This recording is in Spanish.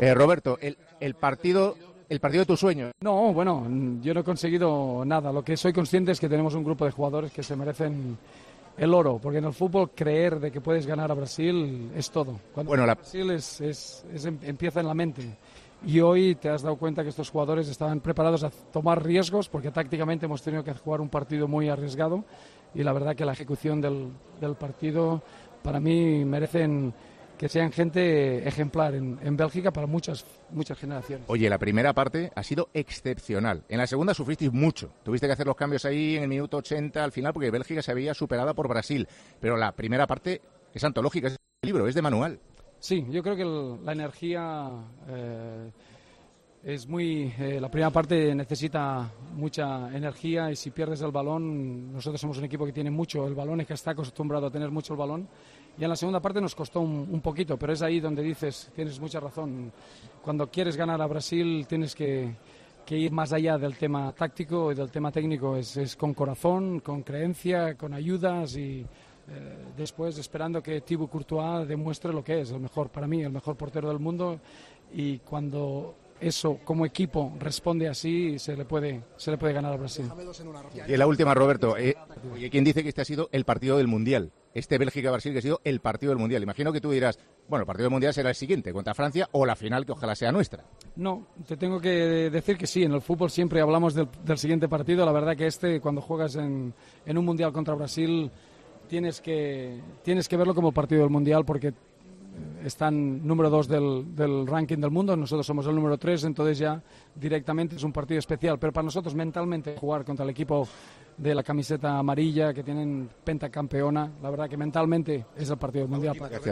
Eh, Roberto, el, el partido el partido de tu sueño. No, bueno, yo no he conseguido nada. Lo que soy consciente es que tenemos un grupo de jugadores que se merecen el oro, porque en el fútbol creer de que puedes ganar a Brasil es todo. Cuando Bueno, la- Brasil es, es- es- em- empieza en la mente. Y hoy te has dado cuenta que estos jugadores estaban preparados a tomar riesgos, porque tácticamente hemos tenido que jugar un partido muy arriesgado. Y la verdad que la ejecución del, del partido, para mí, merecen que sean gente ejemplar en, en Bélgica para muchas, muchas generaciones. Oye, la primera parte ha sido excepcional. En la segunda sufristeis mucho. Tuviste que hacer los cambios ahí en el minuto 80 al final porque Bélgica se había superada por Brasil. Pero la primera parte es antológica, es de libro, es de manual. Sí, yo creo que el- la energía eh, es muy. eh, la primera parte necesita mucha energía y si pierdes el balón, nosotros somos un equipo que tiene mucho el balón y que está acostumbrado a tener mucho el balón. Y en la segunda parte nos costó un, poquito, pero es ahí donde dices, tienes mucha razón. Cuando quieres ganar a Brasil tienes que, ir más allá del tema táctico y del tema técnico. Es, con corazón, con creencia, con ayudas y eh, después esperando que Thibaut Courtois demuestre lo que es, el mejor para mí, el mejor portero del mundo. Y cuando eso como equipo responde así, se le puede, se le puede ganar a Brasil. Y la última, Roberto. Eh, ¿quién dice que este ha sido el partido del Mundial? Este Bélgica-Brasil que ha sido el partido del Mundial. Imagino que tú dirás, bueno, el partido del Mundial será el siguiente, contra Francia, o la final que ojalá sea nuestra. No, te tengo que decir que sí, en el fútbol siempre hablamos del, siguiente partido. La verdad que este, cuando juegas en, un mundial contra Brasil, tienes que, tienes que verlo como partido del mundial porque están número dos del ranking del mundo, nosotros somos el número tres, entonces ya directamente es un partido especial. Pero para nosotros mentalmente jugar contra el equipo de la camiseta amarilla que tienen pentacampeona, la verdad que mentalmente es el partido mundial. Gracias.